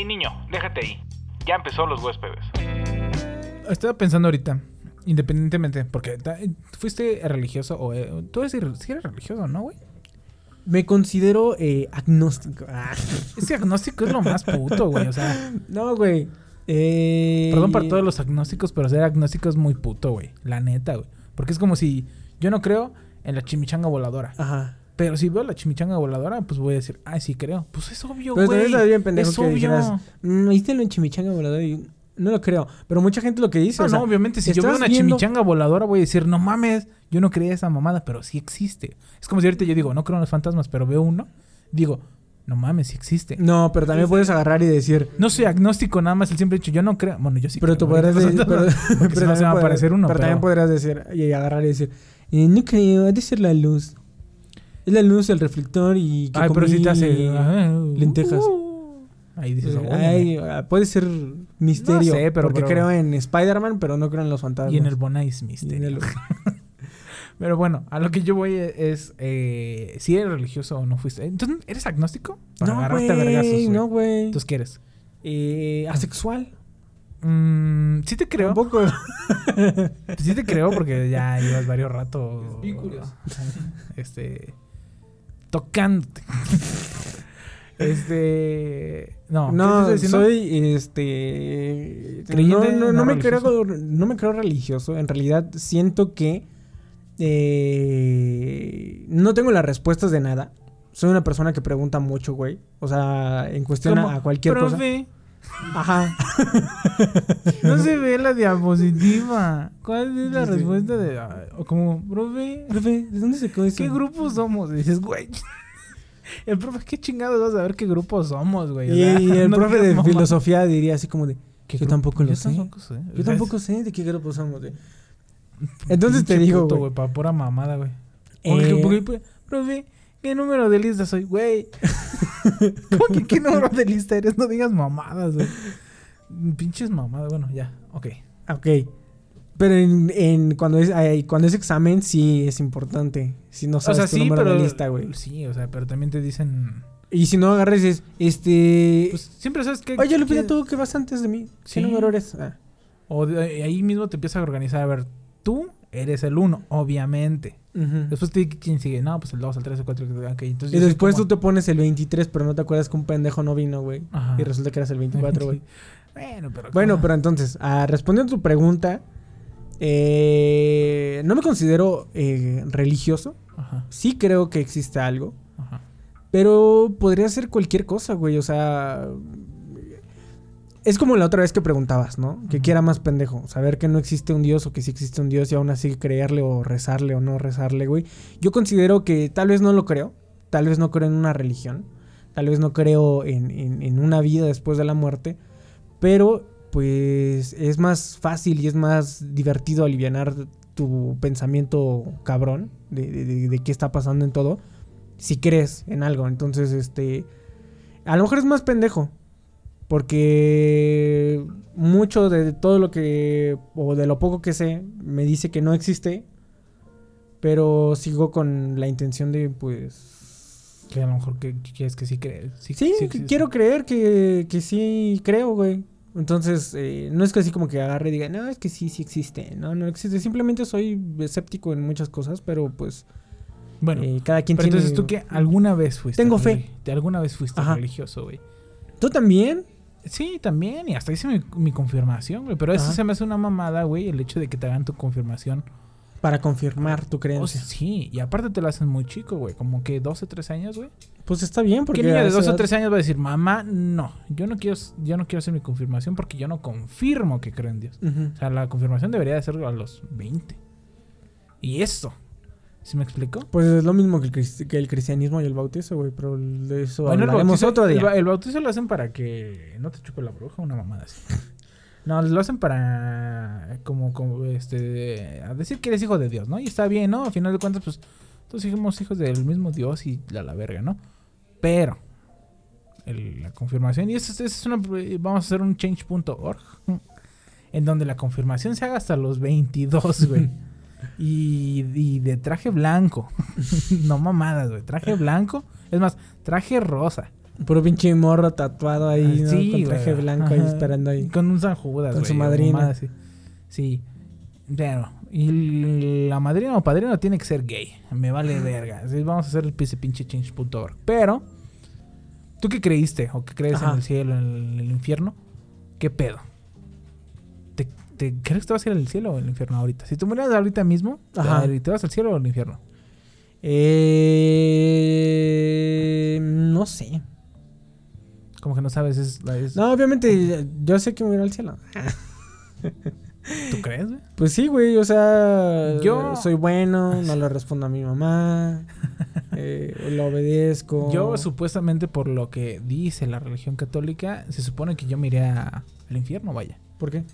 Ey, niño, déjate ahí. Ya empezó los huéspedes. Estaba pensando ahorita, independientemente, porque ta- fuiste religioso o... eh, tú eres, sí eres religioso, ¿no, güey? Me considero eh, agnóstico. Ah. Ese agnóstico es lo más puto, güey. O sea, No, güey. Eh, perdón para todos los agnósticos, pero ser agnóstico es muy puto, güey. La neta, güey. Porque es como si yo no creo en la chimichanga voladora. Ajá. Pero si veo la chimichanga voladora, pues voy a decir, ay, sí creo. Pues es obvio, Pero güey. está bien pendejo es que obvio. dijeras, "Mm, ¿Viste lo en chimichanga volador? Y no lo creo. Pero mucha gente lo que dice, No, o sea, no, obviamente, si yo veo una viendo- chimichanga voladora, voy a decir, no mames, yo no creía esa mamada, pero sí existe. Es como si ahorita yo digo, no creo en los fantasmas, pero veo uno, digo, no mames, sí existe. No, pero también puedes agarrar y decir, No soy agnóstico, nada más el simple hecho, yo no creo. Bueno, yo sí pero creo. tú podrás ahorita decir, pero, porque pero si no se también va a podrás- aparecer uno, pero pero... también podrás decir y agarrar y decir, "Eh, no creo, ha de ser la luz. Es la luz, el reflector y que Ay, pero si te hace... ajá, lentejas. uh, ahí dices, Eh, "Oye, ay, ah, puede ser misterio. No sé, pero- porque pero- creo en Spider-man, pero no creo en los fantasmas. y en el Bonais Misterio. el- Pero bueno, a lo que yo voy es, eh, si eres religioso o no fuiste. Entonces, ¿eres agnóstico? Para No, agarrarte a vergazos, güey, güey. no, güey. Entonces, ¿qué eres? Eh, asexual. Mm, sí te creo. Tampoco. Sí te creo porque ya llevas varios ratos. Vínculos. Este. Tocándote. Este. No, ¿qué No, soy este Creyente, no, no, no me creo no me creo religioso. En realidad siento que eh, no tengo las respuestas de nada. Soy una persona que pregunta mucho, güey. O sea, en cuestión a, Como, a cualquier cosa. "Profe, Ajá. No se ve la diapositiva. ¿Cuál es la respuesta de.? ah, O como, profe, Profe, ¿de dónde sacó eso? ¿qué grupo somos? Y dices, güey. El profe, ¿qué chingados vas a ver qué grupo somos, güey? Y, el no profe de filosofía diría así como de ¿Qué yo tampoco lo Yo sé. tampoco sé. Yo tampoco sé de qué grupo somos, güey. Entonces te pinche digo, puto, güey. Para pura mamada, güey. Eh, profe, ¿qué número de lista soy, güey? ¿Cómo que qué número de lista eres? No digas mamadas, güey. Pinches mamadas. Bueno, ya, ok. Ok. Pero en, en- cuando, es, cuando es examen sí es importante. Si no O sabes sea, tu sí, número pero. de lista, güey. Sí, o sea, pero también te dicen. Y si no agarras y dices, este... Pues siempre sabes que. Oye, Lupita, que- tú que vas antes de mí. Sí. ¿Qué número eres? Ah. O de- ahí mismo te empiezas a organizar. A ver, tú eres el uno, obviamente. Ujú. Después te quién sigue. No, pues el 2, el 3, el 4. Ok, entonces. Y después como- tú te pones el 23, pero no te acuerdas que un pendejo no vino, güey. Y resulta que eras el 24, güey. Bueno, pero. Bueno, ¿cómo? pero entonces, ah, respondiendo a tu pregunta, eh, no me considero eh, religioso. Ajá, Sí creo que existe algo. ajá. Pero podría ser cualquier cosa, güey. O sea. Es como la otra vez que preguntabas, ¿no? Que quiera más pendejo. Saber que no existe un Dios o que sí existe un Dios y aún así creerle o rezarle o no rezarle, güey. Yo considero que tal vez no lo creo. Tal vez no creo en una religión. Tal vez no creo en, en- en una vida después de la muerte. Pero, pues, es más fácil y es más divertido aliviar tu pensamiento cabrón de, de- de- de qué está pasando en todo si crees en algo. Entonces, este. A lo mejor es más pendejo. Porque mucho de todo lo que. o de lo poco que sé, me dice que no existe. Pero sigo con la intención de, pues. Que a lo mejor que, que quieres que sí crees. Sí, Sí, que existe. quiero creer que, que sí creo, güey. Entonces, eh, no es que así como que agarre y diga, no, es que sí, sí existe. No, no existe. Simplemente soy escéptico en muchas cosas, pero pues. Bueno, eh, cada quien pero tiene. entonces tú que alguna vez fuiste. Tengo fe. ¿Te alguna vez fuiste Ajá. religioso, güey? ¿Tú también? Sí, también. Y hasta hice mi, mi confirmación, güey. Pero eso se me hace una mamada, güey. El hecho de que te hagan tu confirmación. Para confirmar tu creencia. sí, y aparte te lo hacen muy chico, güey. Como que 12, 13 años, güey. Pues está bien, porque. ¿Qué niño de esa 12 o edad- 13 años va a decir, mamá, no, yo no quiero, yo no quiero hacer mi confirmación porque yo no confirmo que creo en Dios? O sea, la confirmación debería de ser a los 20. Y esto, ¿sí me explico? Pues es lo mismo que el, que el cristianismo y el bautizo, güey. Pero de eso Bueno, el hablaremos bautizo, otro el día. El, bautizo lo hacen para que no te chupe la bruja, una mamada así. No, lo hacen para como, como este a decir que eres hijo de Dios, ¿no? Y está bien, ¿no? A final de cuentas, pues todos somos hijos del mismo Dios y la, la verga, ¿no? Pero el- la confirmación, y eso, es- eso es una vamos a hacer un change.org en donde la confirmación se haga hasta los 22, güey. Y, y de traje blanco. no mamadas, güey. Traje blanco. Es más, traje rosa. Puro pinche morro tatuado ahí, Ah, ¿no? sí, Con traje güey. blanco ahí esperando ahí. Con un San Judas, Con su güey, madrina. mamada así. Sí. Pero, y la madrina o padrino tiene que ser gay. Me vale verga. Sí, vamos a hacer el pinche change.org. Pero, ¿tú qué creíste? ¿O qué crees Ajá. en el cielo, en el, infierno? ¿Qué pedo? ¿Te, crees que te vas a ir al cielo o al infierno ahorita? Si tú murieras ahorita mismo, Ajá. ¿te vas al cielo o al infierno? Eh, no sé. Como que no sabes, es, es- No, obviamente, yo sé que me voy a ir al cielo. ¿tú crees, güey? Pues sí, güey, o sea, Yo- soy bueno, no le respondo a mi mamá, eh, lo obedezco. Yo supuestamente por lo que dice la religión católica, se supone que yo me iré a- al infierno, vaya. ¿Por qué?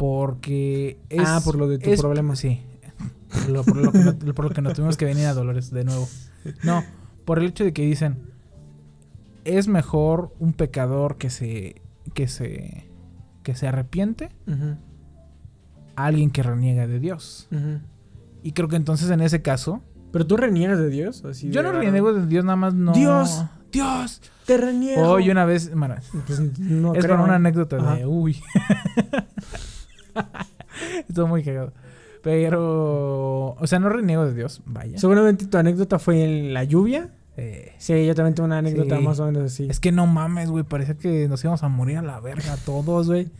Porque es... Ah, por lo de tu es- problema. Sí. Por lo, por lo que no, por lo que no tuvimos que venir a Dolores de nuevo. No, por el hecho de que dicen, es mejor un pecador que se... que se... que se arrepiente Ujú, a alguien que reniega de Dios. ujú. Y creo que entonces en ese caso... Pero tú reniegas de Dios, así Yo de no raro. reniego de Dios, nada más no... Dios. ¡Dios! Te reniego. Hoy una vez... bueno, Pues no es creo. para una anécdota Ajá. de uy. Estuvo muy cagado. Pero, o sea, no reniego de Dios, vaya. Seguramente tu anécdota fue en la lluvia. Eh, Sí, yo también tengo una anécdota Sí. más o menos así. es que no mames, güey, parecía que nos íbamos a morir a la verga todos, güey.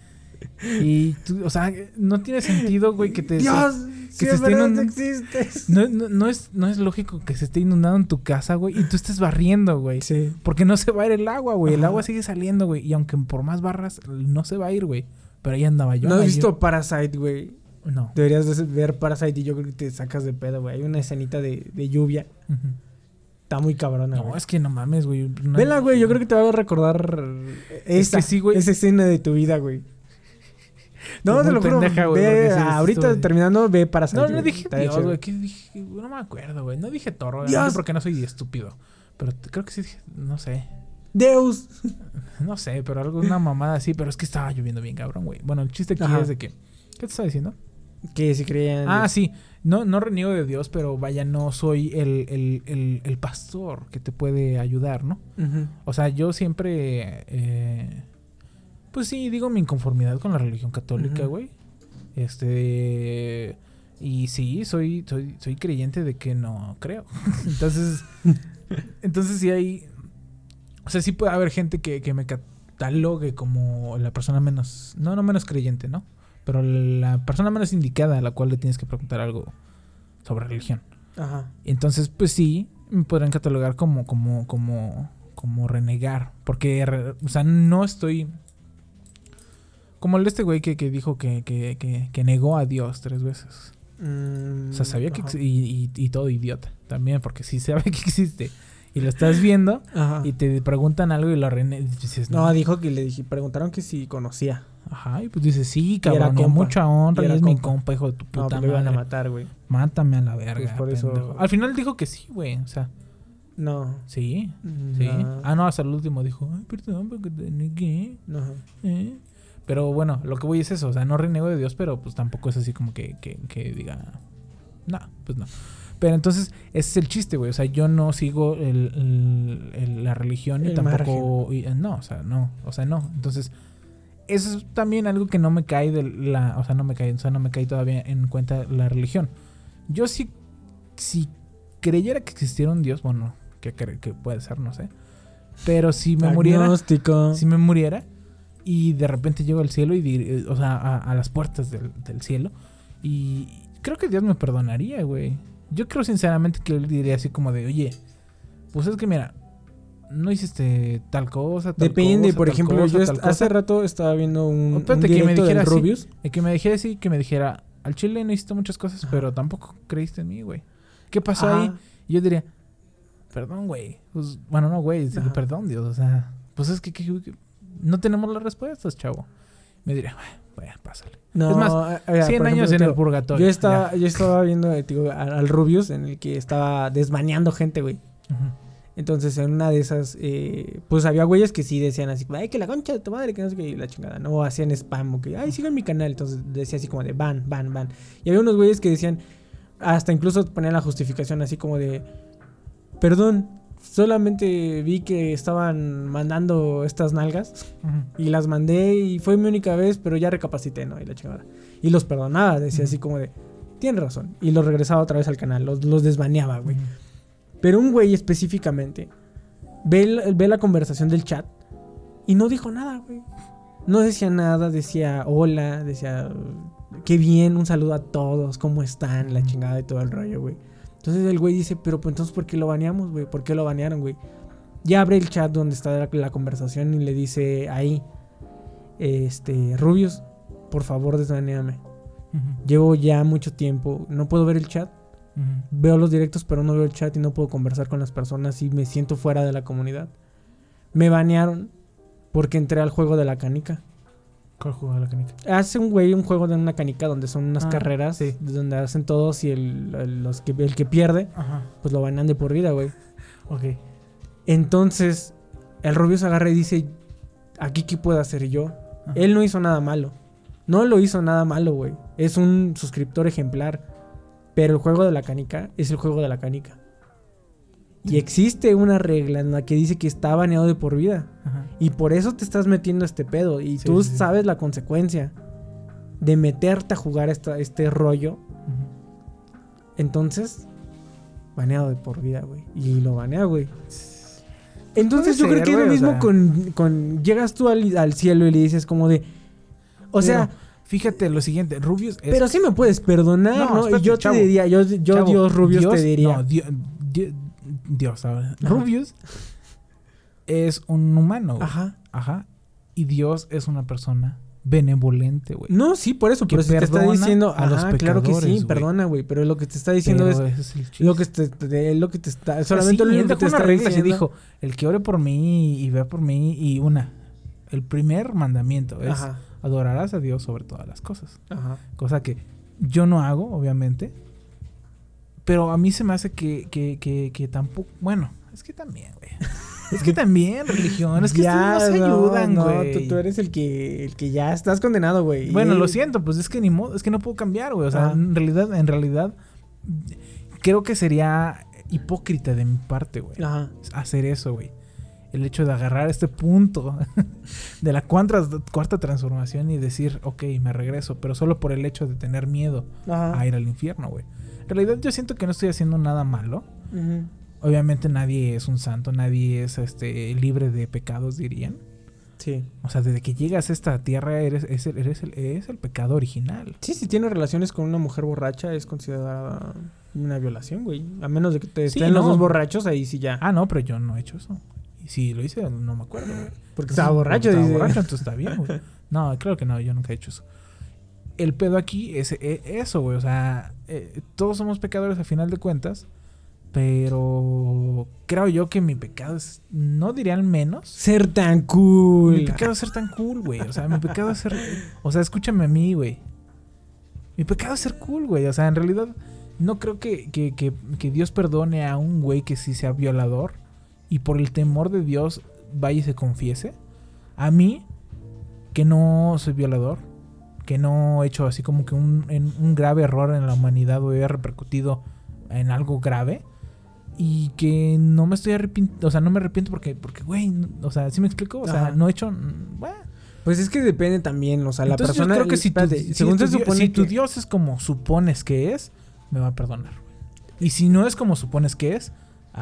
Y tú, o sea, no tiene sentido, güey, que te Dios, que de esté inundando- existes. no, no, no es no es lógico que se esté inundando en tu casa, güey, y tú estés barriendo, güey. Sí. Porque no se va a ir el agua, güey. El agua sigue saliendo, güey. Y aunque por más barras, no se va a ir, güey. Pero ahí andaba yo. ¿No has visto Parasite, güey? No. Deberías de ver Parasite y yo creo que te sacas de pedo, güey. Hay una escenita de, de lluvia. Está muy cabrona, No, es que no mames, güey. No- Vela, güey. Yo creo que te va a recordar esa, que sí, güey. esa escena de tu vida, güey. No, Muy te lo juro. pendeja, güey, ve, ahorita terminando, ve Parasite. No, no dije Dios. No me acuerdo, güey. No dije toro. Dios. No sé porque no soy estúpido. Pero creo que sí dije, no sé. Deus. No sé, pero algo, una mamada así. Pero es que estaba lloviendo bien, cabrón, güey. Bueno, el chiste aquí Ajá. es de que. ¿Qué te estaba diciendo? Que si creían. Ah, sí. No, no reniego de Dios, pero vaya, no soy el, el, el, el pastor que te puede ayudar, ¿no? O sea, yo siempre. eh, pues sí, digo mi inconformidad con la religión católica, güey. Este. Y sí, soy, soy, soy creyente de que no creo. entonces. entonces sí hay. O sea, sí puede haber gente que, que me catalogue como la persona menos. No, no menos creyente, ¿no? Pero la persona menos indicada a la cual le tienes que preguntar algo sobre religión. Ajá. Entonces, pues sí, me podrán catalogar como, como, como, como renegar. Porque, o sea, no estoy. Como el de este güey que, que dijo que, que, que, que negó a Dios tres veces. Mm, O sea, sabía que. ajá. ex- Y, y, y todo idiota también, porque sí sabe que existe. Y lo estás viendo Ajá. y te preguntan algo y lo renegas. Dices, No, dijo que le dije, preguntaron que si conocía. Ajá, y pues dices, sí, cabrón, a compa. mucha honra, Y es mi compa. hijo de tu No, puta pues lo iban a madre. matar, güey. Mátame a la verga. Pues por eso-. Al final dijo que sí, güey. O sea, No. sí. Sí. No. Ah, no, hasta el último dijo, ay, perdón, porque te negué. No. eh". Pero bueno, lo que voy es eso. O sea, no reniego de Dios, pero pues tampoco es así como que, que, que diga, no, pues no. Pero entonces, ese es el chiste, güey. O sea, yo no sigo el, el- el- la religión y tampoco. y- eh, no, o sea, no. O sea, no. Entonces, eso es también algo que no me cae de la. O sea, no me cae, o sea, no me cae todavía en cuenta la religión. Yo sí, si creyera que existiera un Dios, bueno, que, puede ser, no sé. Pero si me muriera. Agnóstico. Si me muriera y de repente llego al cielo y dir- eh, o sea, a, a las puertas del, del cielo y creo que Dios me perdonaría, güey. Yo creo sinceramente que él diría así como de, oye, pues es que mira, no hiciste tal cosa, tal Depende, cosa, por tal ejemplo, cosa, yo tal hace cosa". rato estaba viendo un, Oh, un espérate, que me dijera así. Rubius. Y que me dijera así, que me dijera, al chile no hiciste muchas cosas, Ajá. pero tampoco creíste en mí, güey. ¿Qué pasó Ajá. ahí? Y yo diría, perdón, güey. Pues, bueno, no, güey, perdón, Dios. O sea, pues es que, que- que no tenemos las respuestas, chavo. Me diría, bueno, pásale. No, Es más, eh, mira, 100 por años ejemplo, en el purgatorio. Yo estaba, yo estaba viendo eh, digo, al, Rubius en el que estaba desmaneando gente, güey. Entonces, en una de esas, eh, pues había güeyes que sí decían así, ay, que la concha de tu madre, que no sé qué, y la chingada. No, hacían spam, o que, ay, sigan mi canal. Entonces decía así como de, van, van, van. Y había unos güeyes que decían, hasta incluso ponían la justificación así como de, perdón, solamente vi que estaban mandando estas nalgas y las mandé y fue mi única vez, pero ya recapacité, ¿no? Y la chingada. Y los perdonaba, decía así como de, tienes razón. Y los regresaba otra vez al canal, los, los desbaneaba, güey. Pero un güey específicamente ve, el- ve la conversación del chat y no dijo nada, güey. No decía nada, decía hola, decía qué bien, un saludo a todos, cómo están, la chingada y todo el rollo, güey. Entonces el güey dice, pero pues entonces ¿por qué lo baneamos, güey? ¿Por qué lo banearon, güey? Ya abre el chat donde está la, la conversación y le dice ahí, este, Rubius, por favor desbaneame. Llevo ya mucho tiempo, no puedo ver el chat, veo los directos pero no veo el chat y no puedo conversar con las personas y me siento fuera de la comunidad. Me banearon porque entré al juego de la canica. ¿Cuál juego de la canica? Hace un güey un juego de una canica donde son unas Ah, carreras sí. donde hacen todos y el, el- los que, el que pierde Ajá. pues lo banean de por vida, güey. Ok. Entonces el Rubio se agarra y dice, aquí qué puedo hacer yo. Ajá. Él no hizo nada malo. No lo hizo nada malo, güey. Es un suscriptor ejemplar. Pero el juego de la canica es el juego de la canica. Y existe una regla en la que dice que está baneado de por vida. Ajá. Y por eso te estás metiendo a este pedo. Y Sí, tú sí, sí. sabes la consecuencia de meterte a jugar esta- este rollo. Entonces, baneado de por vida, güey. Y lo banea, güey. Entonces yo creo que es lo o mismo sea. con, con... Llegas tú al, al cielo y le dices como de... O sea, fíjate lo siguiente, Rubius es pero sí me puedes perdonar, No, ¿no? espérate, y yo te diría, yo, yo Chavo, Dios Rubius te diría... No, Dio- Di- Dios, ahora. Rubius es un humano, güey. Ajá. Ajá. Y Dios es una persona benevolente, güey. No, sí, por eso, Que pero si te está diciendo... a los Ajá, claro que sí, perdona, güey. Pero lo que te está diciendo Pero es... Lo que te, te- lo que te está... Solamente lo que te está regla y dijo, el que ore por mí y vea por mí y una. El primer mandamiento es Ajá, adorarás a Dios sobre todas las cosas. ajá. Cosa que yo no hago, obviamente. Pero a mí se me hace que, que, que, que tampoco... Bueno, es que también, güey. Es que también, religión. Es que Ya, no se ayudan, no, güey. tú, tú eres el que, el que ya estás condenado, güey. Bueno, lo siento, pues es que ni modo, es que no puedo cambiar, güey. O sea, Ajá. en realidad, en realidad, creo que sería hipócrita de mi parte, güey. Ajá. Hacer eso, güey. El hecho de agarrar este punto de la cuarta, cuarta transformación y decir, ok, me regreso, pero solo por el hecho de tener miedo Ajá. a ir al infierno, güey. En realidad yo siento que no estoy haciendo nada malo. Obviamente nadie es un santo, nadie es este libre de pecados, dirían. Sí. O sea, desde que llegas a esta tierra eres, es el, eres el, es el pecado original. Sí, si tienes relaciones con una mujer borracha es considerada una violación, güey. A menos de que te Sí, estén los dos borrachos, ahí sí ya. Ah, no, pero yo no he hecho eso. Y si lo hice, no me acuerdo, güey. porque estaba borracho, Estaba borracho, entonces está bien, güey. No, claro que no, yo nunca he hecho eso. El pedo aquí es eh, eso, güey. O sea, eh, todos somos pecadores a final de cuentas. Pero creo yo que mi pecado es, no diría al menos. Ser tan cool. Mi pecado es ser tan cool, güey. O sea, mi pecado es ser. O sea, escúchame a mí, güey. Mi pecado es ser cool, güey. O sea, en realidad, no creo que, que, que, que Dios perdone a un güey que sí sea violador y por el temor de Dios vaya y se confiese. A mí, que no soy violador, que no he hecho así como que un, en- un grave error en la humanidad o he repercutido en algo grave. Y que no me estoy arrepintiendo, o sea, no me arrepiento porque, porque, güey, o sea, ¿sí me explico? O sea, Ajá. no he hecho, mm, bueno. Pues es que depende también, o sea, la Entonces persona. yo creo que si, tu, espérate, si según tu Dios- tu es como supones que es, me va a perdonar. Y si no es como supones que es,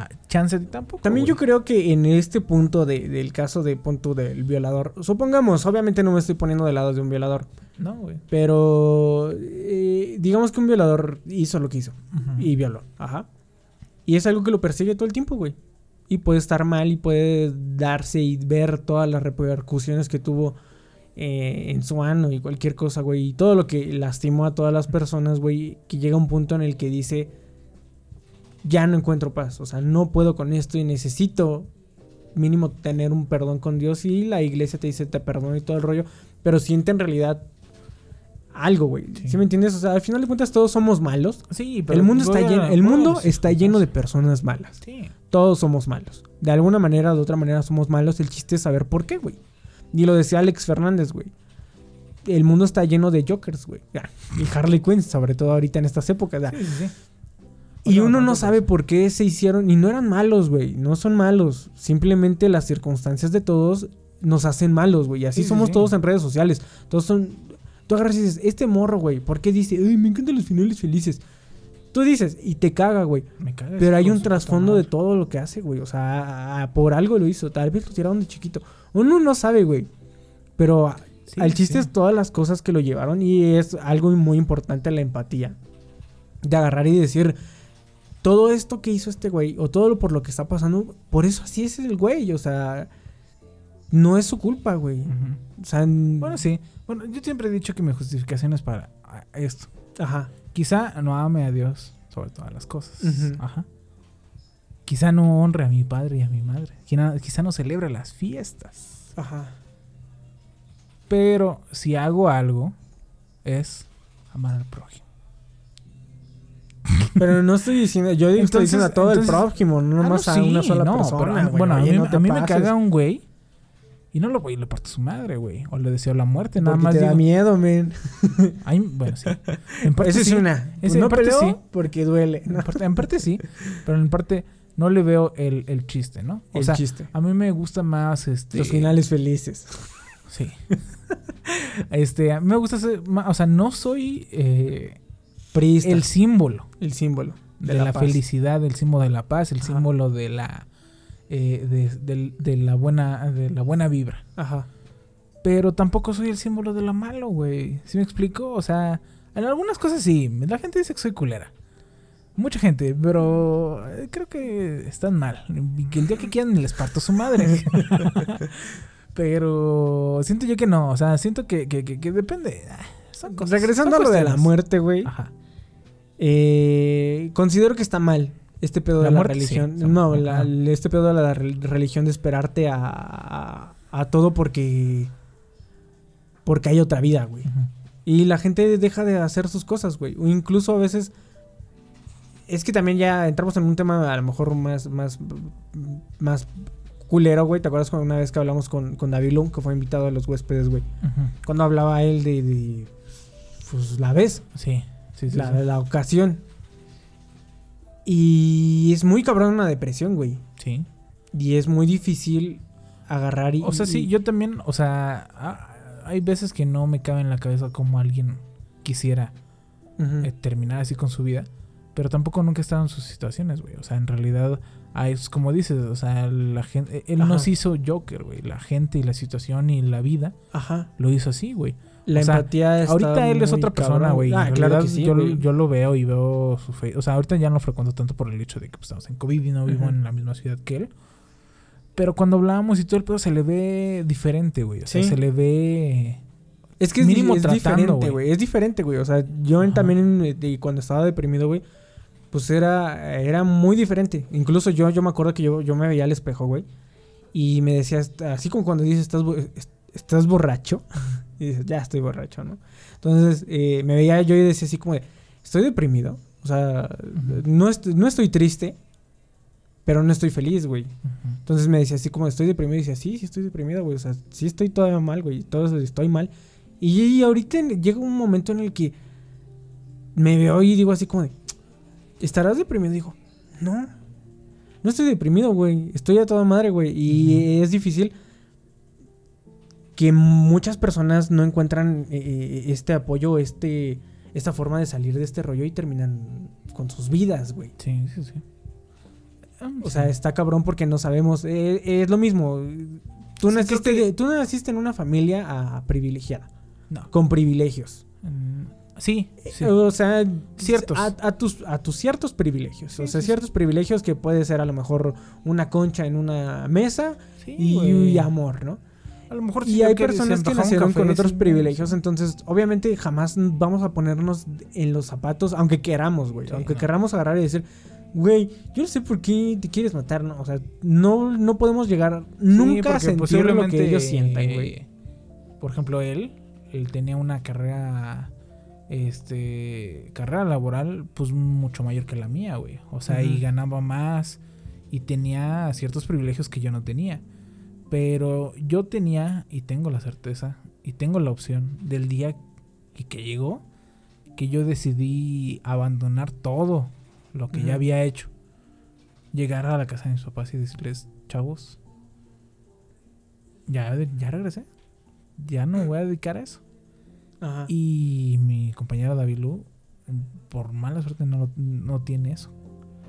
ah, chance de tampoco. También yo creo que en este punto de- del caso de punto del violador, supongamos, obviamente no me estoy poniendo del lado de un violador, No, güey. pero eh, digamos que un violador hizo lo que hizo y violó, ajá. Y es algo que lo persigue todo el tiempo, güey. Y puede estar mal y puede darse y ver todas las repercusiones que tuvo eh, en su ano y cualquier cosa, güey. Y todo lo que lastimó a todas las personas, güey. Que llega un punto en el que dice, ya no encuentro paz. O sea, no puedo con esto y necesito mínimo tener un perdón con Dios. Y la iglesia te dice, te perdono y todo el rollo. Pero siente en realidad algo, güey. Sí. ¿Sí me entiendes? O sea, al final de cuentas todos somos malos. Sí, pero El mundo está lleno, el mundo está lleno de personas malas. Sí. Todos somos malos. De alguna manera o de otra manera somos malos. El chiste es saber por qué, güey. Y lo decía Alex Fernández, güey. El mundo está lleno de jokers, güey. Y Harley Quinn, sobre todo ahorita en estas épocas. sí, sí. Y uno no ¿cuánto sabe por qué se hicieron. Y no eran malos, güey. No son malos. Simplemente las circunstancias de todos nos hacen malos, güey. Y así Sí, sí, somos sí. todos en redes sociales. Todos son. Tú agarras y dices, este morro, güey, ¿por qué dice, ay, me encantan los finales felices? Tú dices, y te caga, güey. Me caga Pero hay un trasfondo de todo lo que hace, güey. O sea, por algo lo hizo. Tal vez lo tiraron de chiquito. Uno no sabe, güey. Pero Sí, al chiste es todas las cosas que lo llevaron. Y es algo muy importante la empatía. De agarrar y decir, todo esto que hizo este güey, o todo lo por lo que está pasando, por eso así es el güey. O sea, no es su culpa, güey. Ujú. O sea, Bueno, sí. Bueno, yo siempre he dicho que mi justificación es para ah, esto. ajá. Quizá no ame a Dios sobre todas las cosas. Ajá. Quizá no honre a mi padre y a mi madre. Quizá, quizá no celebre las fiestas. Ajá. Pero si hago algo, es amar al prójimo. Pero no estoy diciendo, yo digo, estoy Entonces- diciendo a todo el entonces- prójimo, no Ah, nomás a una sola no, persona. pero a- güey. bueno, a mí, no a mí me caga un güey. Y no lo voy y le parto a su madre, güey. O le deseo la muerte, nada Porque más. te da miedo, men. bueno, sí. En parte Esa es una. Ese no en parte peleo sí. porque duele. En parte, en parte sí, pero en parte no le veo el, el chiste, ¿no? O el sea, chiste. a mí me gusta más este. Los finales felices. Sí. este, a mí me gusta ser o sea, no soy eh, Priista. el El, símbolo símbolo. de, la, felicidad, el símbolo de la paz, el Ajá. símbolo de la eh, de, la buena de la buena vibra. Ajá. Pero tampoco soy el símbolo de lo malo, güey. ¿Sí me explico? O sea, en algunas cosas sí. La gente dice que soy culera. Mucha gente, pero eh, creo que están mal. Que el día que quieran les parto su madre. pero siento yo que no. O sea, siento que, que, que- que depende. Son cosas, Regresando a lo de la muerte, güey. Ajá. eh, considero que está mal este pedo La de la muerte, religión. no, la- este pedo de la re- religión de esperarte a, a, a todo porque. Porque hay otra vida, güey. Y la gente deja de hacer sus cosas, güey. O incluso a veces. Es que también ya entramos en un tema a lo mejor más, más, más culero, güey. ¿Te acuerdas cuando una vez que hablamos con, con David Lung, que fue invitado a los huéspedes, güey? Cuando hablaba él de, de, pues la vez, Sí, sí, sí. la, sí. la ocasión. Y es muy cabrón una depresión, güey. Sí. Y es muy difícil agarrar y... O sea, sí, yo también, o sea, ah, hay veces que no me cabe en la cabeza cómo alguien quisiera eh, terminar así con su vida, pero tampoco nunca he estado en sus situaciones, güey. O sea, en realidad, ah, es como dices, o sea, la gente, él Ajá. no se hizo Joker, güey. La gente y la situación y la vida Ajá. lo hizo así, güey. La o sea, empatía está Ahorita él es otra persona, güey. Ah, que sí, yo, güey. yo lo veo y veo su fe. O sea, ahorita ya no lo frecuento tanto por el hecho de que pues, estamos en COVID y no vivo en la misma ciudad que él. Pero cuando hablábamos y todo el pedo se le ve diferente, güey. O sea, Sí. se le ve. Es que es, Mínimo es tratando, diferente, güey. Es diferente, güey. O sea, yo en- también en- de- cuando estaba deprimido, güey, pues era, era muy diferente. Incluso yo, yo me acuerdo que yo, yo me veía al espejo, güey. Y me decía, así como cuando dices, estás, estás borracho. y dices, ya estoy borracho, ¿no? Entonces eh, me veía yo y decía así como de, estoy deprimido. O sea, no, est- no estoy triste, pero no estoy feliz, güey. Entonces me decía así como estoy deprimido y decía, sí, sí estoy deprimido, güey. O sea, sí estoy todavía mal, güey. Todo estoy mal. Y, y ahorita llega un momento en el que me veo y digo así como de, ¿estarás deprimido? Digo, no. No estoy deprimido, güey. Estoy a toda madre, güey. Y es difícil que muchas personas no encuentran eh, este apoyo, este, esta forma de salir de este rollo y terminan con sus vidas, güey. Sí, sí, sí. Ah, O sea, está cabrón porque no sabemos. eh, es lo mismo. Tú Sí, naciste, que- tú naciste en una familia ah, privilegiada, No. con privilegios. Mm, Sí, sí. O sea, Ciertos. A, a tus, a tus ciertos privilegios. Sí, o sea, sí, ciertos privilegios que puede ser a lo mejor una concha en una mesa y, y amor, ¿no? A lo mejor Y yo hay personas que nacieron con otros privilegios, entonces obviamente jamás vamos a ponernos en los zapatos, aunque queramos, güey. Aunque no. queramos agarrar y decir, güey, yo no sé por qué te quieres matar, ¿no? O sea, no, no podemos llegar nunca a sentir lo que ellos sientan, güey. eh, Por ejemplo, él, él tenía una carrera, este, carrera laboral, pues mucho mayor que la mía, güey. O sea, y ganaba más y tenía ciertos privilegios que yo no tenía. Pero yo tenía y tengo la certeza y tengo la opción del día y que llegó que yo decidí abandonar todo lo que ya había hecho. Llegar a la casa de mis papás y decirles, chavos, ya, ya regresé. Ya no me voy a dedicar a eso. Ajá. Y mi compañero Davilu, por mala suerte, no, no tiene eso.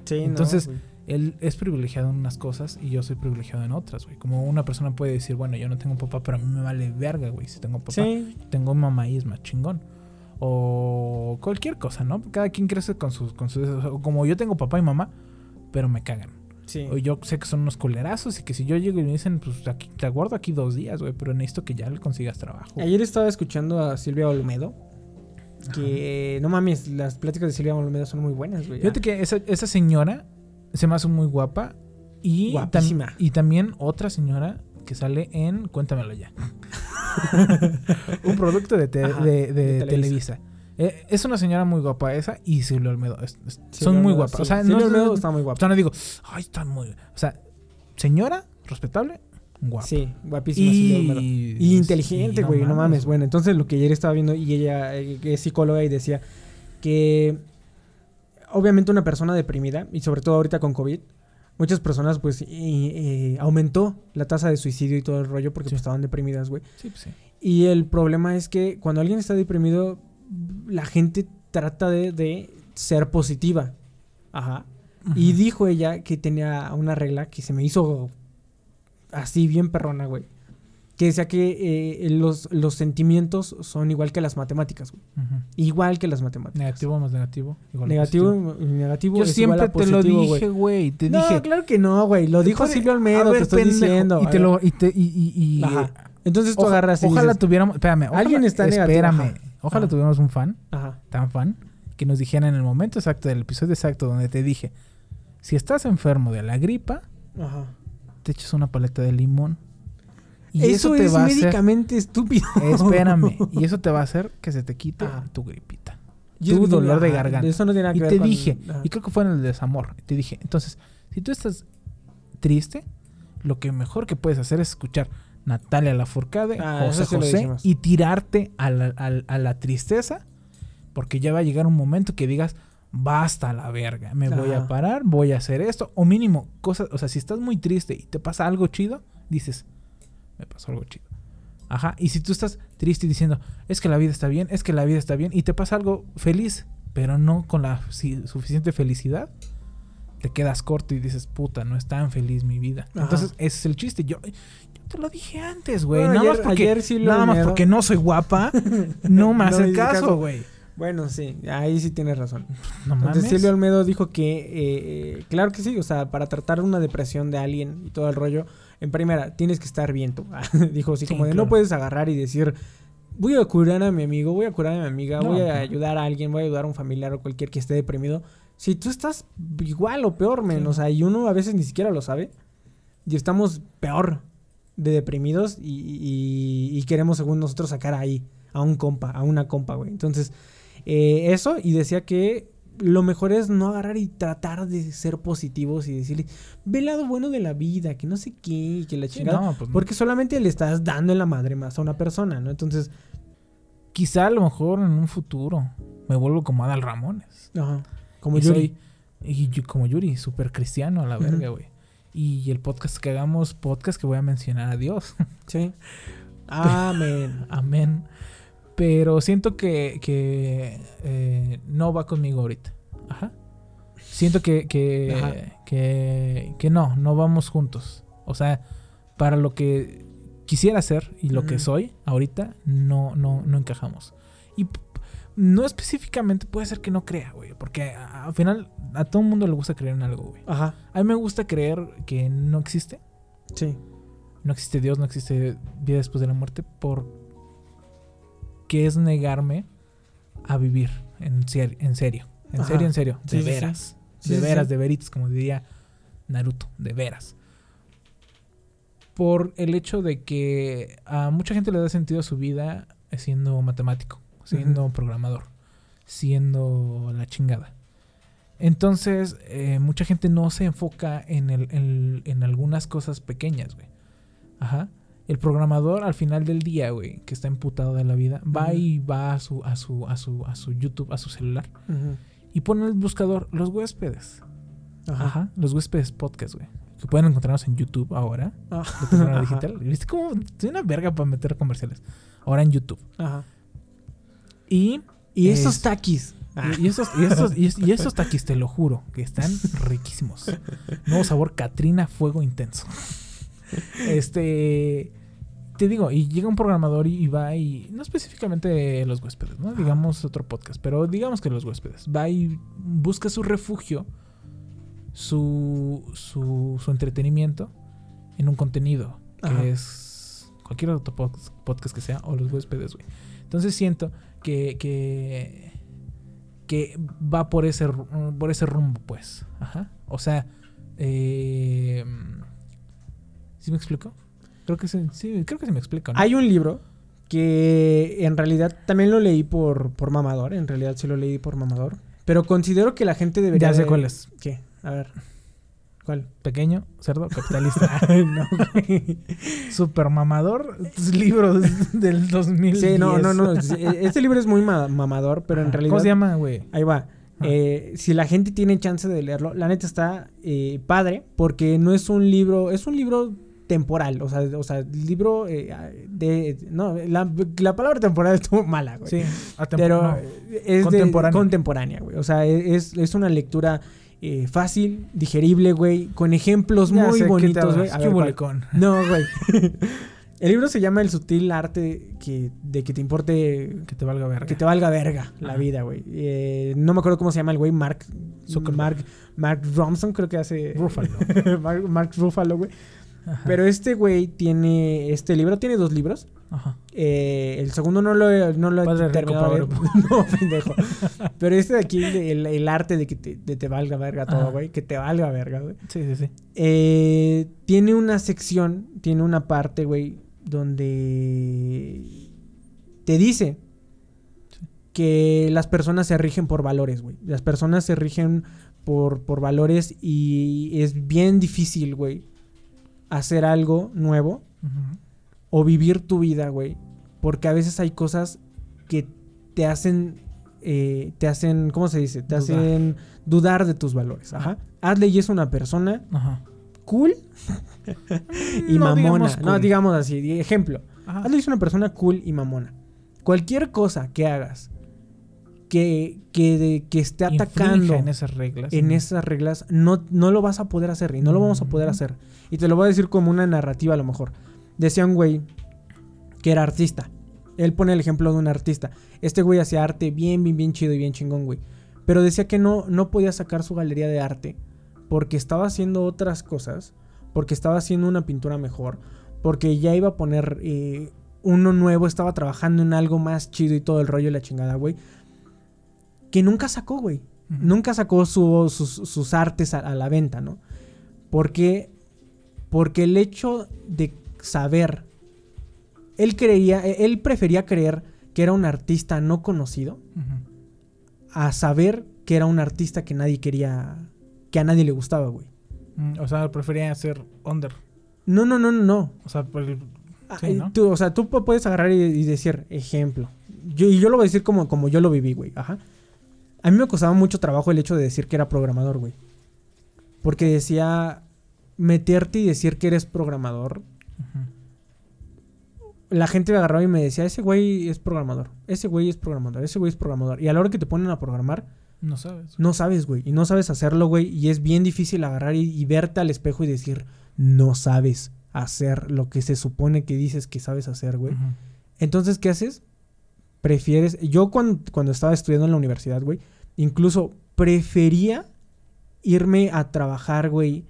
Sí, entonces. Él es privilegiado en unas cosas y yo soy privilegiado en otras, güey. Como una persona puede decir, bueno, yo no tengo papá, pero a mí me vale verga, güey. Si tengo papá, Sí, tengo mamá y es más chingón. O cualquier cosa, ¿no? Cada quien crece con sus... Con sus como yo tengo papá y mamá, pero me cagan. Sí. O yo sé que son unos culerazos y que si yo llego y me dicen, pues aquí, te aguardo aquí dos días, güey, pero necesito que ya le consigas trabajo. Ayer estaba escuchando a Silvia Olmedo. Que no mames, las pláticas de Silvia Olmedo son muy buenas, güey. Fíjate que esa, esa señora se me hace muy guapa y, tam- y también otra señora que sale en Cuéntamelo ya. Un producto de, te- Ajá, de- de de Televisa. Eh, es una señora muy guapa esa y Silvia Olmedo. es- son muy guapas. sí. O sea, Silvia no, Olmedo está muy o guapa. sea, no digo, ay, está muy. O sea, señora, respetable, guapa. Sí, guapísima Silvia y, Y inteligente, güey, no mames. Bueno, entonces lo que ayer estaba viendo y ella eh, es psicóloga y decía que obviamente una persona deprimida y sobre todo ahorita con COVID, muchas personas pues y- y aumentó la tasa de suicidio y todo el rollo porque Sí. pues, estaban deprimidas, güey. Sí, pues sí. Y el problema es que cuando alguien está deprimido, la gente trata de, de ser positiva. Ajá. Y dijo ella que tenía una regla que se me hizo así bien perrona, güey. Que decía que eh, los, los sentimientos son igual que las matemáticas, güey. Igual que las matemáticas. Negativo más negativo. igual Negativo, positivo. negativo Yo es igual siempre a te lo dije, güey. Te no, dije. claro que no, güey. Lo dijo Silvio a Olmedo, ver, te estoy pendejo, diciendo. Y te lo. Y te, y, y, y- Ajá. Entonces tú oja- agarras y Ojalá dices, tuviéramos. Espérame. Ojalá, Alguien está negativo, Espérame. Ojalá Ajá. tuviéramos un fan, Ajá. tan fan, que nos dijera en el momento exacto del episodio exacto donde te dije: si estás enfermo de la gripa, Ajá. te echas una paleta de limón. Y eso, eso, te es va a hacer. estúpido. Espérame. Y eso te va a hacer que se te quite Ajá. tu gripita. Y es tu dolor de garganta. Eso no tiene nada que Y ver te con- dije, y creo que fue en el desamor, te dije, entonces, si tú estás triste, lo que mejor que puedes hacer es escuchar Natalia Lafourcade, Ah, José sí José, y tirarte a la, a- a la tristeza, porque ya va a llegar un momento que digas, basta la verga, me voy a parar, voy a hacer esto, o mínimo, cosas, o sea, si estás muy triste y te pasa algo chido, dices, me pasó algo chido. Ajá, y si tú estás triste y diciendo, es que la vida está bien, es que la vida está bien, y te pasa algo feliz, pero no con la si- suficiente felicidad, te quedas corto y dices, puta, no es tan feliz mi vida. Ajá. Entonces, ese es el chiste. Yo, yo te lo dije antes, güey. Nada ayer- más porque, ayer sí lo nada más porque no soy guapa, no me No hacen hice caso, güey. Bueno, sí, ahí sí tienes razón. No Entonces. Silvio Olmedo dijo que, eh, eh, claro que sí, o sea, para tratar una depresión de alguien y todo el rollo, en primera, tienes que estar bien tú. dijo así Sí, como de claro. no puedes agarrar y decir, voy a curar a mi amigo, voy a curar a mi amiga, No, voy a no. ayudar a alguien, voy a ayudar a un familiar o cualquier que esté deprimido. Si tú estás igual o peor, men, Sí. o sea, y uno a veces ni siquiera lo sabe, y estamos peor de deprimidos y, y- y queremos, según nosotros, sacar ahí a un compa, a una compa, güey. Entonces, eh, eso, y decía que lo mejor es no agarrar y tratar de ser positivos y decirle, ve el lado bueno de la vida, que no sé qué, que la Sí, chingada. no, pues. Porque solamente le estás dando en la madre más a una persona, ¿no? Entonces, Quizá a lo mejor en un futuro me vuelvo como Adal Ramones. ajá, como Y Yuri. soy- y como Yuri, súper cristiano a la verga, güey. Y el podcast que hagamos, podcast que voy a mencionar a Dios. Sí. Amén. Amén. Pero siento que, que eh, no va conmigo ahorita. Ajá. Siento que, que, Ajá. que, que no, no vamos juntos. O sea, para lo que quisiera ser y lo que soy ahorita, no, no, no encajamos. Y no específicamente puede ser que no crea, güey. Porque a- al final a todo el mundo le gusta creer en algo, güey. Ajá, A mí me gusta creer que no existe. sí. No existe Dios, no existe vida después de la muerte, por que es negarme a vivir en, ser- en serio. En Ajá. serio, en serio. De sí, veras. Sí, de veras, de veritas, como diría Naruto. De veras. Por el hecho de que a mucha gente le da sentido a su vida siendo matemático, siendo programador, siendo la chingada. Entonces, eh, mucha gente no se enfoca en, el, en, en algunas cosas pequeñas, güey. Ajá. El programador al final del día, güey, que está emputado de la vida, va y va a su, a su, a su, a su YouTube, a su celular, Ujú. y pon en el buscador los huéspedes. Ajá. Ajá. Los huéspedes podcast, güey. Que pueden encontrarnos en YouTube ahora. Ah. de digital. ¿Viste cómo? Soy una verga para meter comerciales. Ahora en YouTube. Ajá. Y, Y Es- esos taquis. Ah. y, esos, y, esos, y, es- y esos taquis, te lo juro, que están riquísimos. Nuevo sabor Katrina Fuego Intenso. Este. Te digo, y llega un programador y, va y. No específicamente los huéspedes, ¿no? Digamos otro podcast, pero digamos que los huéspedes. Va y busca su refugio, su, su, su entretenimiento en un contenido que Ajá. es cualquier otro pod- podcast que sea o los huéspedes, güey. Entonces siento que, que, que va por ese, ru- por ese rumbo, pues. Ajá. O sea, eh, ¿sí me explico? Creo que sí, sí, creo que sí me explico. ¿no? Hay un libro que en realidad también lo leí por, por mamador. En realidad sí lo leí por mamador. Pero considero que la gente debería. ya sé de- cuál es. ¿Qué? A ver. ¿Cuál? Pequeño, cerdo, capitalista. No. Super mamador. Libro del 2010. Sí, no, no, no. sí, Este libro es muy ma- mamador, pero en realidad. ¿Cómo se llama, güey? Ahí va. Ah. Eh, si la gente tiene chance de leerlo, la neta está eh, padre, porque no es un libro, es un libro temporal, o sea, o sea, libro eh, de, no, la, la palabra temporal estuvo mala, güey. Sí, Pero no. es Contemporánea. de contemporánea, güey. O sea, es, es una lectura eh, fácil, digerible, güey, con ejemplos Ya muy sé, ¿qué te bonitos, güey. ¿Qué. No, güey. El libro se llama El sutil arte que, de que te importe Que te valga verga. que te valga verga la Ajá. vida, güey. Eh, no me acuerdo cómo se llama el güey, Mark Zuckerberg. Mark Mark Ronson creo que hace Ruffalo. Mark, Mark Ruffalo, güey. Pero este güey tiene este libro tiene dos libros. Ajá. Eh, el segundo no lo he, no lo he terminado de pobre leer. no, pendejo. Pero este de aquí, el, el arte de que te, de te valga verga todo, Ajá. güey. Que te valga verga, güey. Sí, sí, sí. Eh, tiene una sección, tiene una parte, güey, donde te dice Sí. que las personas se rigen por valores, güey. Las personas se rigen por, por valores y es bien difícil, güey, hacer algo nuevo Ujú. O vivir tu vida, güey. Porque a veces hay cosas que te hacen, eh, te hacen, ¿cómo se dice? Te Dudar. hacen dudar de tus valores. Ajá. Adley es una persona Ajá. cool y No mamona. digamos No, digamos así. Ejemplo. Ajá. Adley es una persona cool y mamona. Cualquier cosa que hagas que, que, de- que esté atacando en esas reglas. en esas reglas, no, no lo vas a poder hacer y no lo vamos a poder Ujú. hacer. Y te lo voy a decir como una narrativa a lo mejor. Decía un güey que era artista. Él pone el ejemplo de un artista. Este güey hacía arte bien, bien, bien chido y bien chingón, güey. Pero decía que no, no podía sacar su galería de arte porque estaba haciendo otras cosas, porque estaba haciendo una pintura mejor, porque ya iba a poner eh, uno nuevo, estaba trabajando en algo más chido y todo el rollo y la chingada, güey. Que nunca sacó, güey. Nunca sacó su- sus, sus artes a, a la venta, ¿no? Porque, porque el hecho de saber, él creía, él prefería creer que era un artista no conocido a saber que era un artista que nadie quería, que a nadie le gustaba, güey. Mm, O sea, prefería ser under. No, no, no, no, no. O sea, por el- Ah, Sí, eh, ¿no? tú, o sea, tú pu- puedes agarrar y, y decir, ejemplo. Yo, y yo lo voy a decir como, como yo lo viví, güey. Ajá. A mí me costaba mucho trabajo el hecho de decir que era programador, güey. Porque decía, meterte y decir que eres programador. La gente me agarraba y me decía, ese güey es programador. Ese güey es programador. Ese güey es programador. Y a la hora que te ponen a programar, No sabes. no sabes, güey. Y no sabes hacerlo, güey. Y es bien difícil agarrar y, y verte al espejo y decir, no sabes hacer lo que se supone que dices que sabes hacer, güey. Entonces, ¿qué haces? Prefieres. Yo cuando, cuando estaba estudiando en la universidad, güey, incluso prefería irme a trabajar, güey,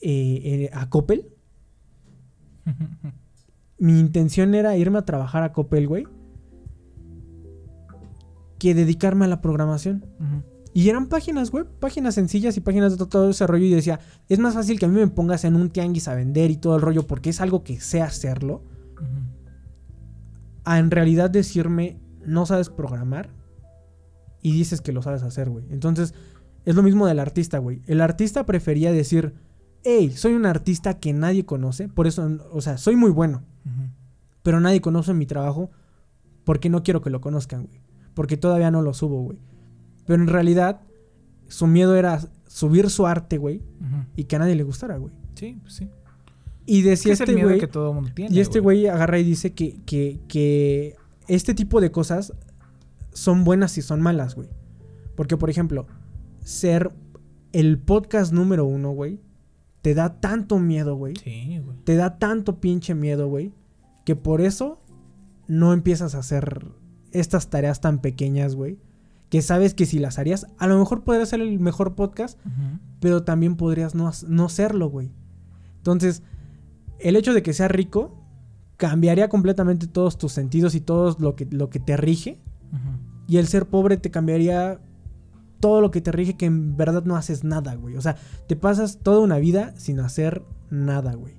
eh, eh, a Coppel. Mi intención era irme a trabajar a Coppel, güey, que dedicarme a la programación. Y eran páginas web, páginas sencillas y páginas de to- todo ese rollo. Y decía, es más fácil que a mí me pongas en un tianguis a vender y todo el rollo porque es algo que sé hacerlo. A en realidad decirme no sabes programar y dices que lo sabes hacer, güey. Entonces, es lo mismo del artista, güey. El artista prefería decir, hey, soy un artista que nadie conoce, por eso, o sea, soy muy bueno, pero nadie conoce mi trabajo porque no quiero que lo conozcan, güey. Porque todavía no lo subo, güey. Pero en realidad, su miedo era subir su arte, güey, y que a nadie le gustara, güey. Sí, pues sí. Y decía es este miedo güey, que todo mundo tiene. y este güey agarra y dice que, que, que este tipo de cosas son buenas y son malas, güey. Porque, por ejemplo, ser el podcast número uno, güey, te da tanto miedo, güey. Sí, güey. Te da tanto pinche miedo, güey, que por eso no empiezas a hacer estas tareas tan pequeñas, güey. Que sabes que si las harías, a lo mejor podrías ser el mejor podcast, pero también podrías no, no serlo, güey. Entonces, el hecho de que sea rico cambiaría completamente todos tus sentidos y todo lo que, lo que te rige. Y el ser pobre te cambiaría todo lo que te rige que en verdad no haces nada, güey. O sea, te pasas toda una vida sin hacer nada, güey.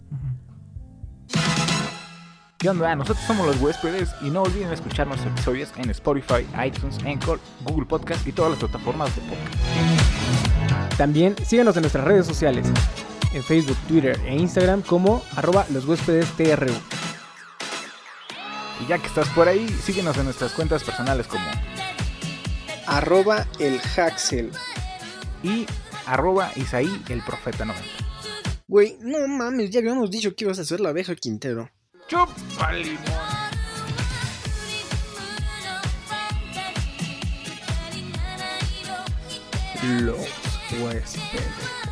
¿Qué onda? Nosotros somos los huéspedes y no olviden escuchar nuestros episodios en Spotify, iTunes, Anchor, Google Podcast y todas las plataformas de podcast. También síguenos en nuestras redes sociales, en Facebook, Twitter e Instagram como arroba los huéspedes TRU. Y ya que estás por ahí, síguenos en nuestras cuentas personales como Arroba el Haxel. y arroba Isaí el Profeta 90. Güey, no mames, ya habíamos dicho que ibas a ser la abeja Quintero. ¡Chupa limón! Los huéspedes.